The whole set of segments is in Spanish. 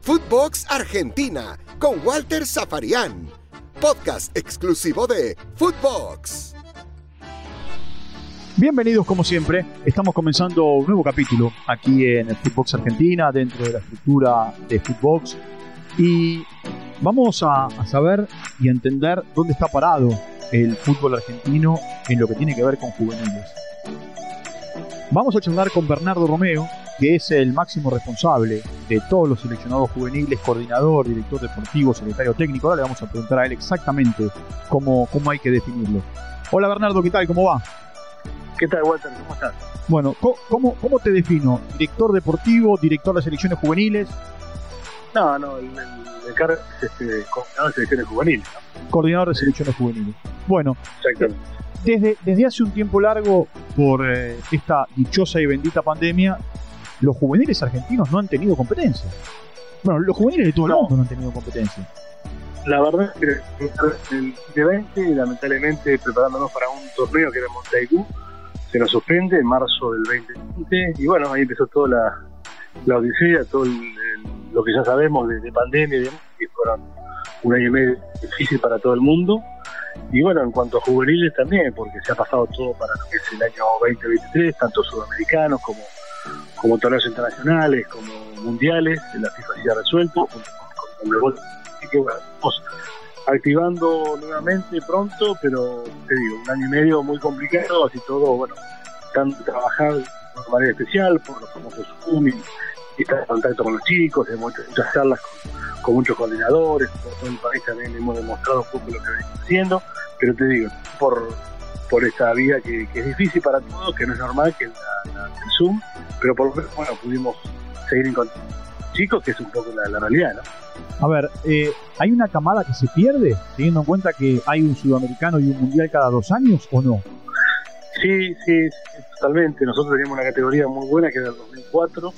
Footbox Argentina con Walter Zafarian. Podcast exclusivo de Footbox. Bienvenidos como siempre, estamos comenzando un nuevo capítulo aquí en el Footbox Argentina, dentro de la estructura de Footbox. Y vamos a, saber y entender dónde está parado el fútbol argentino en lo que tiene que ver con juveniles. Vamos a charlar con Bernardo Romeo, que es el máximo responsable de todos los seleccionados juveniles, coordinador, director deportivo, secretario técnico. Ahora le vamos a preguntar a él exactamente cómo, cómo hay que definirlo. Hola Bernardo, ¿qué tal? ¿Cómo va? ¿Qué tal, Walter? ¿Cómo estás? Bueno, ¿cómo, cómo te defino? ¿Director deportivo, director de selecciones juveniles? No, no, el, el, cargo es este, coordinador de selecciones juveniles. ¿no? Coordinador de selecciones juveniles. Bueno, Exactamente. desde, desde hace un tiempo largo, por eh, esta dichosa y bendita pandemia, los juveniles argentinos no han tenido competencia. Bueno, los juveniles de todo el mundo no han tenido competencia. La verdad es que el 2020, lamentablemente, preparándonos para un torneo que era Montaigú, se nos suspende en marzo del 2020 y bueno, ahí empezó toda la, la odisea, todo el- el- lo que ya sabemos de, de pandemia y demás, que fueron un año y medio difícil para todo el mundo. Y bueno, en cuanto a juveniles también, porque se ha pasado todo para lo que es el año 2023, tanto sudamericanos como, como torneos internacionales, como mundiales, la FIFA ha resuelto, con, con. Así que bueno, estamos activando nuevamente pronto, pero te digo, un año y medio muy complicado, así todo, bueno, están trabajar de manera especial por los famosos Zoom y, estar en contacto con los chicos, hemos hecho muchas charlas con, con muchos coordinadores, por todo el país también hemos demostrado un poco lo que venimos haciendo, pero te digo, por, por esta vía que, que es difícil para todos, que no es normal, que es la- la- el Zoom, pero por lo menos, bueno, pudimos seguir en contacto chicos, que es un poco la, la realidad, ¿no? A ver, eh, ¿hay una camada que se pierde, teniendo en cuenta que hay un sudamericano y un mundial cada dos años o no? Sí, sí, sí, totalmente. Nosotros teníamos una categoría muy buena que era el 2004,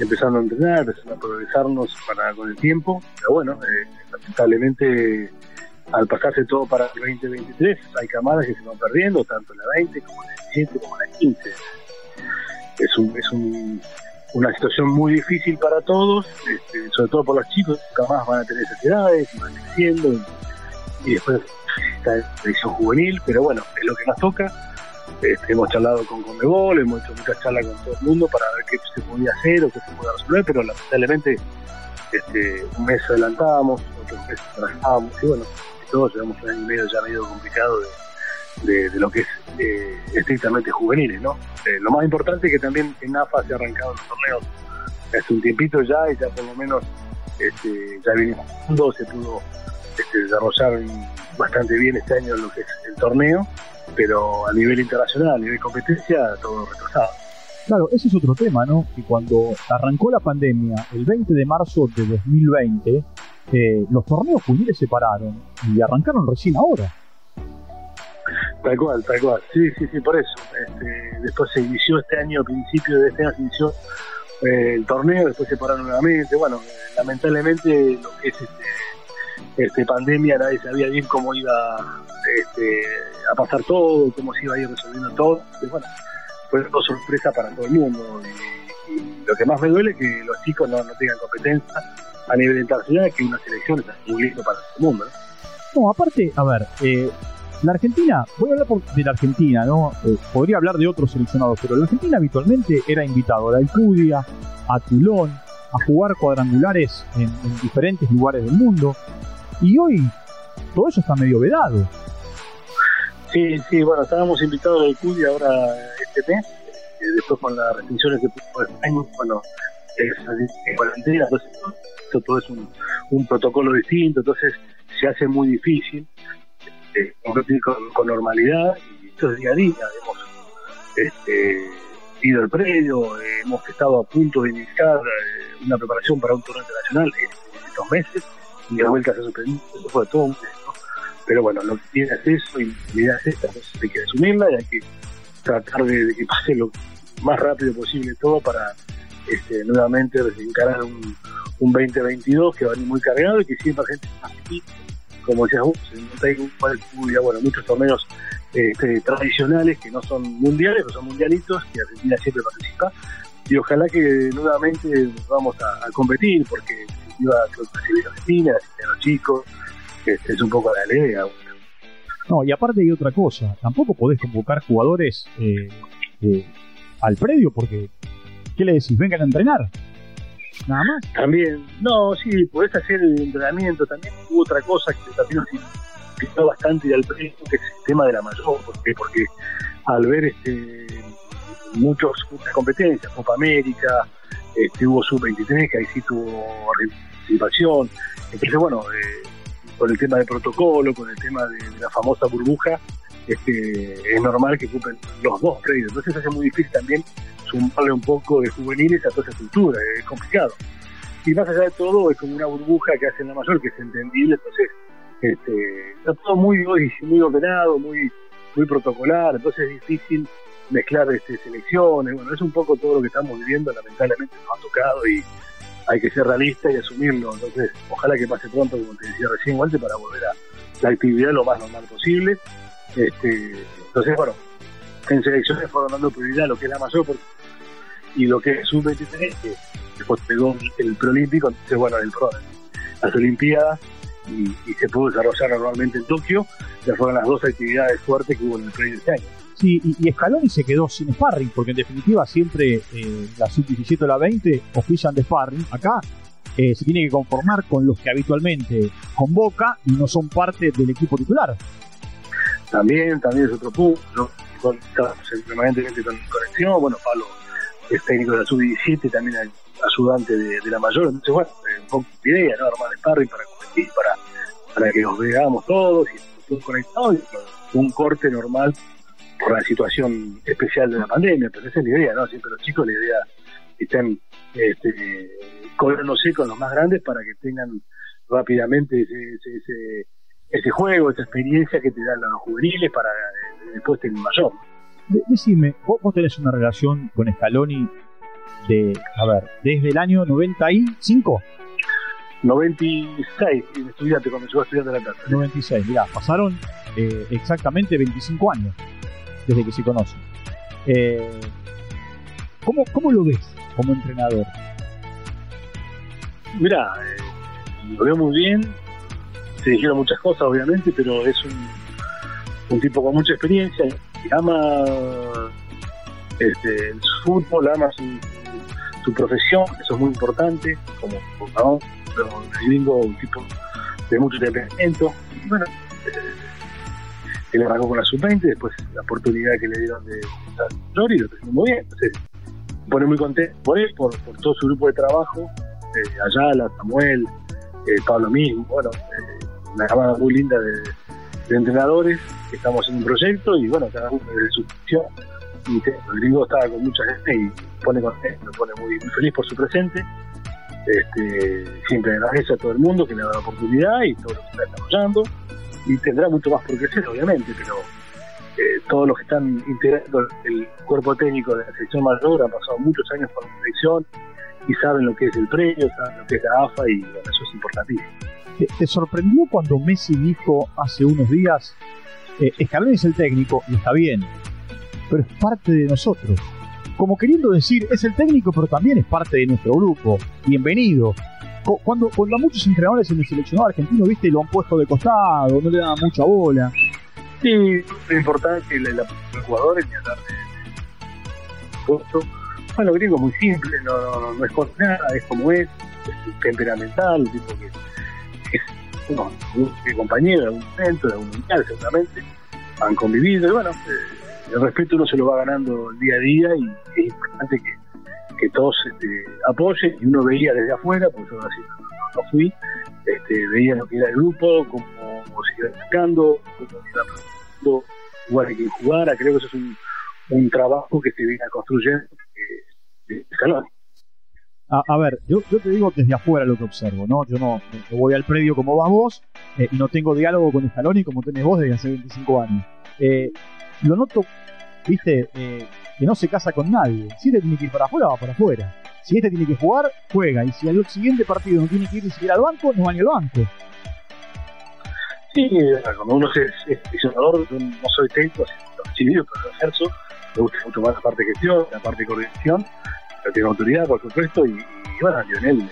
empezando a entrenar, empezando a progresarnos para, con el tiempo, pero bueno, eh, lamentablemente al pasarse todo para el 2023 hay camadas que se van perdiendo, tanto en la 20 como en la 17 como en la 15. Es, un, es un- una situación muy difícil para todos, este, sobre todo por los chicos, camadas van a tener esas edades, van creciendo y, después está la selección juvenil, pero bueno, es lo que nos toca. Este, hemos charlado con Conmebol, hemos hecho muchas charlas con todo el mundo para ver qué se podía hacer o qué se podía resolver, pero lamentablemente este, un mes adelantábamos, otros meses atrasábamos, y bueno, todos llevamos un año medio ya medio complicado de, lo que es eh, estrictamente juveniles, ¿no? Eh, lo más importante es que también en AFA se ha arrancado los torneos hace un tiempito ya y ya por lo menos este, ya vinimos jugando, se pudo este, desarrollar bastante bien este año lo que es el torneo, pero a nivel internacional, a nivel competencia, todo retrasado. Claro, ese es otro tema, ¿no? Que cuando arrancó la pandemia, el 20 de marzo de 2020, eh, los torneos juveniles se pararon y arrancaron recién ahora. Tal cual, tal cual. Sí, sí, sí, por eso. Este, después se inició este año, principio de este año se inició eh, el torneo, después se pararon nuevamente. Bueno, lamentablemente lo que es este, este pandemia, nadie sabía bien cómo iba este, a pasar todo, cómo se iba a ir resolviendo todo. Y bueno, fue todo sorpresa para todo el mundo. Y, lo que más me duele es que los chicos no, tengan competencia a nivel internacional, que una selección es muy lindo para todo el mundo. ¿no? No, aparte, a ver, eh, la Argentina, voy a hablar por- de la Argentina, ¿no? Eh, podría hablar de otros seleccionados, pero la Argentina habitualmente era invitado a la Alcudia, a Tulón, a jugar cuadrangulares en, en diferentes lugares del mundo. Y hoy todo eso está medio vedado. Sí, sí, bueno, estábamos invitados al CUDI ahora este mes, eh, después con las restricciones que puso España, bueno, es en cuarentena, entonces esto todo es un, protocolo distinto, entonces se hace muy difícil competir con, normalidad y esto es día a día, hemos este, ido al predio, hemos estado a punto de iniciar eh, una preparación para un torneo internacional en, estos meses y la vuelta se suspendió, eso fue todo un ¿no? Pero bueno, lo que tiene es eso y la idea es esta, entonces hay que asumirla y hay que tratar de, de que pase lo más rápido posible todo para este, nuevamente encarar un, un 2022 que va a venir muy cargado y que siempre gente está aquí, como decías vos, en bueno, muchos torneos este, tradicionales que no son mundiales, pero son mundialitos, que Argentina siempre participa, y ojalá que nuevamente vamos a, competir, porque iba a recibir Argentina, a los chicos, este, es un poco la idea. No, y aparte hay otra cosa, tampoco podés convocar jugadores eh, eh, al predio porque, ¿qué le decís? Vengan a entrenar. Nada más. También, no, sí, podés hacer el entrenamiento. También hubo otra cosa que también implicó bastante al predio, que es el tema de la mayor. porque Porque al ver este muchos, muchas competencias, Copa América, este, hubo Sub-23, que ahí sí tuvo participación. Entonces, bueno, eh, con el tema de protocolo, con el tema de, la famosa burbuja, este, es normal que ocupen los dos predios. Entonces hace muy difícil también sumarle un poco de juveniles a toda esa estructura, es complicado. Y más allá de todo, es como una burbuja que hace la mayor, que es entendible, entonces este, está todo muy, muy ordenado, muy, muy protocolar, entonces es difícil mezclar este, selecciones, bueno, es un poco todo lo que estamos viviendo, lamentablemente nos ha tocado y hay que ser realista y asumirlo. Entonces, ojalá que pase pronto, como te decía recién, Walter, para volver a la actividad lo más normal posible. Este, entonces, bueno, en selecciones fueron dando prioridad a lo que es la mayor y lo que es sub-23, que después pegó el preolímpico, entonces, bueno, el pro, las Olimpiadas y, se pudo desarrollar normalmente en Tokio, ya fueron las dos actividades fuertes que hubo en el predio este año. Sí, y, Scaloni se quedó sin sparring, porque en definitiva siempre eh, la sub-17 o la 20 ofician de sparring. Acá eh, se tiene que conformar con los que habitualmente convoca y no son parte del equipo titular. También, también es otro punto. Con, permanentemente con conexión. Bueno, Pablo es técnico de la sub-17, también ayudante de, la mayor. Entonces, bueno, un poco de idea, ¿no? Armar sparring para competir, para, para que nos veamos todos y todos conectados. Y un corte normal por la situación especial de la pandemia, pero esa es la idea, ¿no? Siempre los chicos la idea estén este, cobrándose con los más grandes para que tengan rápidamente ese, ese, juego, esa experiencia que te dan los juveniles para eh, después tener mayor. Decime, ¿vos, tenés una relación con Scaloni de, a ver, desde el año 95? 96, estudiante, cuando yo estudiante de la casa. 96, mirá, pasaron eh, exactamente 25 años desde que se conocen. Eh, ¿cómo, ¿Cómo lo ves como entrenador? Mira, eh, lo veo muy bien. Se dijeron muchas cosas, obviamente, pero es un, un tipo con mucha experiencia. Ama este, su fútbol, ama su, su, profesión, eso es muy importante. Como jugador, el un tipo de mucho temperamento. Bueno, eh, él arrancó con la sub-20, después la oportunidad que le dieron de estar y lo está muy bien. Entonces, pone muy contento por él, por, todo su grupo de trabajo, eh, Ayala, Samuel, eh, Pablo mismo, bueno, eh, una camada muy linda de, entrenadores que estamos en un proyecto y bueno, cada uno desde su función. Y el gringo estaba con mucha gente y pone contento, pone muy, feliz por su presente. Este, siempre agradece a todo el mundo que le da la oportunidad y todo lo que está desarrollando y tendrá mucho más por crecer, obviamente, pero eh, todos los que están integrando el cuerpo técnico de la selección mayor han pasado muchos años por la selección y saben lo que es el premio, saben lo que es la AFA y bueno, eso es importantísimo. ¿Te, sorprendió cuando Messi dijo hace unos días, eh, es el técnico y está bien, pero es parte de nosotros? Como queriendo decir, es el técnico, pero también es parte de nuestro grupo. Bienvenido cuando, cuando a muchos entrenadores en el seleccionado argentino, viste, lo han puesto de costado, no le dan mucha bola. Sí, lo importante es que el jugador es hablar de puesto. Bueno, gringo es muy simple, no, no, no es nada, es como es, es temperamental, un tipo que es bueno, un compañero de algún momento, de algún mundial seguramente, han convivido y bueno, eh, el respeto uno se lo va ganando día a día y es importante que que todos este, apoyen y uno veía desde afuera, porque yo así no, fui, este, veía lo que era el grupo, cómo, se cómo se iba jugando, jugar a quien jugara, creo que eso es un, un trabajo que se viene construyendo eh, de A, a, ver, yo, yo, te digo desde afuera lo que observo, ¿no? Yo no, voy al predio como vas vos eh, y no tengo diálogo con Scaloni como tenés vos desde hace 25 años. Eh, lo noto, viste, eh, que no se casa con nadie. Si este tiene que ir para afuera, va para afuera. Si este tiene que jugar, juega. Y si al siguiente partido no tiene que ir ni siquiera al banco, no va ni al banco. Sí, cuando uno es, seleccionador, yo no soy técnico, lo recibido, pero lo ejerzo. Me gusta mucho más la parte de gestión, la parte de coordinación. tiene autoridad, por supuesto, y, y bueno, Lionel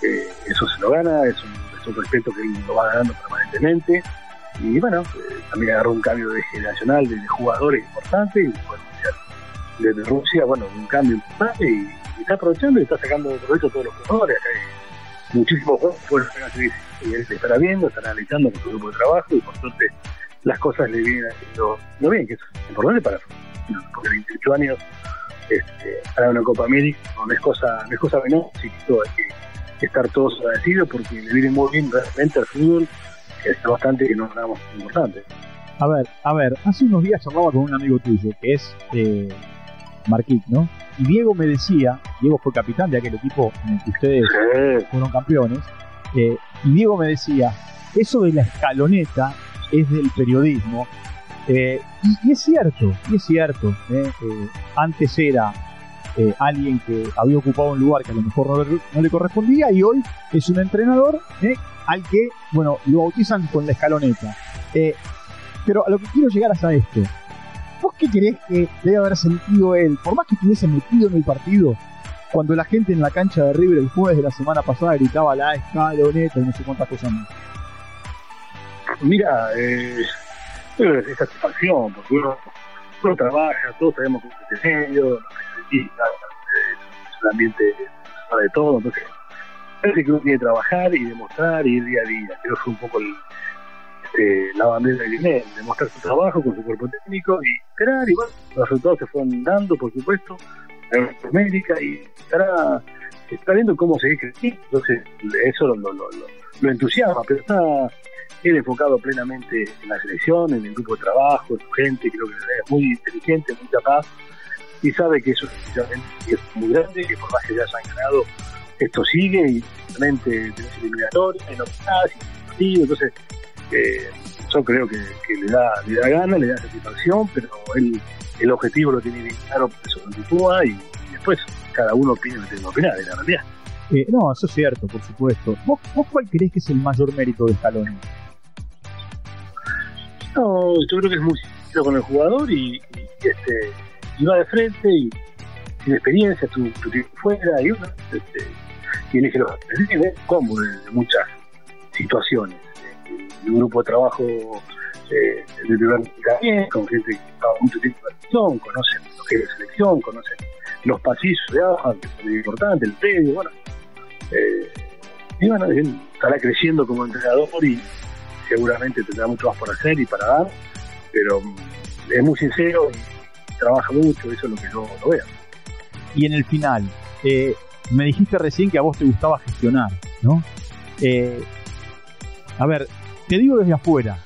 este, eh, eso se lo gana, es un, es un respeto que él lo va ganando permanentemente. Y bueno, eh, también agarró un cambio de generacional de, de jugadores importante. Y bueno, desde Rusia, bueno, un cambio importante y, está aprovechando y está sacando provecho a todos los jugadores. Hay muchísimos fueron y se estará viendo, estará analizando con su grupo de trabajo y por suerte las cosas le vienen haciendo lo bien, que es importante para porque 28 años este, para una Copa América no es cosa, no es cosa menor, así que hay que estar todos agradecidos porque le viene muy bien realmente al fútbol, que es bastante que nos damos importante. A ver, a ver, hace unos días charlaba con un amigo tuyo, que es eh, Marquín, ¿no? Y Diego me decía, Diego fue capitán de aquel equipo en el que ustedes fueron campeones, eh, y Diego me decía, eso de la escaloneta es del periodismo, eh, y, y es cierto, y es cierto, eh, antes era alguien que había ocupado un lugar que a lo mejor no, le- no le correspondía y hoy es un entrenador al que, bueno, lo bautizan con la escaloneta. Pero a lo que quiero llegar es a esto. ¿Vos qué crees que debe haber sentido él, por más que estuviese metido en el partido, cuando la gente en la cancha de River el jueves de la semana pasada gritaba la escaloneta y no sé cuántas cosas más? Mira, eh, es satisfacción, porque uno, uno trabaja, todos sabemos cómo es el medio, y es un ambiente para de todo, entonces parece que uno tiene que trabajar y demostrar y ir día a día. Creo que fue un poco el, este, la bandera de Lionel, demostrar su trabajo con su cuerpo técnico y esperar, y bueno, los resultados se fueron dando, por supuesto, en América y estará, está viendo cómo seguir creciendo, entonces eso lo, lo, lo, lo- entusiasma, pero está él enfocado plenamente en la selección, en el grupo de trabajo, en su gente, creo que es muy inteligente, muy capaz, y sabe que eso es muy grande, que por más que ya se han ganado, esto sigue y realmente tenés eliminatoria, y partido, entonces eh, yo creo que, que le da le da gana, le da satisfacción, pero él el objetivo lo tiene bien claro, por eso continúa y, y después cada uno opina lo que tiene que opinar, es la realidad. Eh, no, eso es cierto, por supuesto. ¿Vos, vos cuál creés que es el mayor mérito de Scaloni? No, yo creo que es muy sincero con el jugador y, y, este, y va de frente y tiene experiencia, tu, tu tiempo fuera y uno este, y elige los combo de, de muchas situaciones. Un grupo de trabajo eh, de nivel también, con gente que estaba mucho tiempo en la selección, conocen los que es de selección, conocen los pasillos de abajo, que es muy importante, el predio, bueno. Eh, y bueno, él estará creciendo como entrenador y seguramente tendrá mucho más por hacer y para dar, pero mm, es muy sincero y trabaja mucho, eso es lo que yo lo veo. Y en el final, eh, me dijiste recién que a vos te gustaba gestionar, ¿no? Eh, a ver, te digo desde afuera.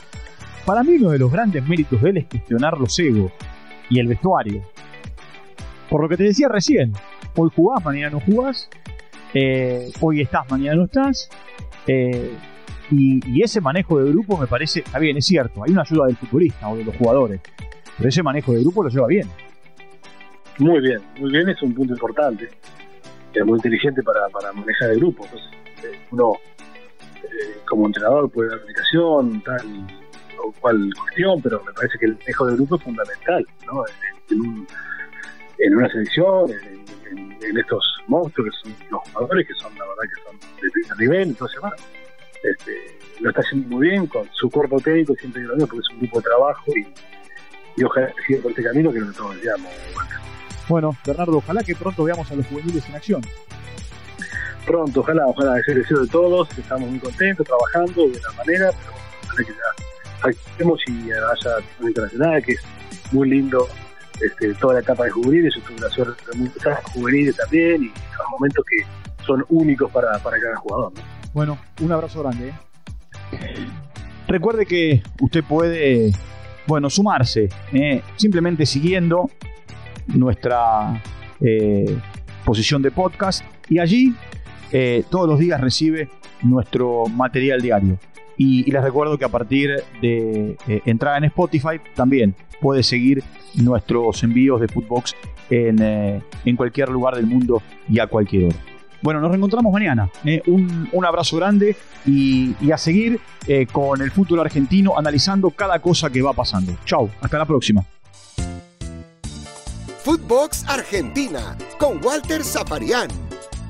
Para mí uno de los grandes méritos de él es gestionar los egos y el vestuario. Por lo que te decía recién, hoy jugás, mañana no jugás, eh, hoy estás, mañana no estás, eh, y, ese manejo de grupo me parece, está bien, es cierto, hay una ayuda del futbolista o de los jugadores, pero ese manejo de grupo lo lleva bien. Muy bien, muy bien, es un punto importante. Es muy inteligente para, para manejar el grupo. Entonces, eh, uno, como entrenador, puede dar indicación, tal o cual cuestión, pero me parece que el manejo del grupo es fundamental, ¿no? En, un- en una selección, en, estos monstruos que son los jugadores, que son, la verdad, que son de primer nivel. Entonces, bueno, este, lo está haciendo muy bien con su cuerpo técnico, siempre lo porque es un grupo de trabajo y, y ojalá siga por este camino que todos deseamos. Bueno, Bernardo, ojalá que pronto veamos a los juveniles en acción. Pronto, ojalá, ojalá, es el deseo de todos, estamos muy contentos, trabajando de una manera, pero ojalá que ya actuemos y haya un internacional, que es muy lindo este, toda la etapa de juveniles, yo tuve la suerte muchas juveniles también, y los momentos que son únicos para, para cada jugador. ¿no? Bueno, un abrazo grande. ¿eh? Recuerde que usted puede, bueno, sumarse, ¿eh? simplemente siguiendo nuestra eh, posición de podcast y allí eh, todos los días recibe nuestro material diario. Y, y les recuerdo que a partir de eh, entrar en Spotify también puede seguir nuestros envíos de Footbox en, eh, en cualquier lugar del mundo y a cualquier hora. Bueno, nos reencontramos mañana. ¿eh? Un, un abrazo grande y, y a seguir eh, con el fútbol argentino analizando cada cosa que va pasando. Chau, hasta la próxima. Footbox Argentina con Walter Zafarian,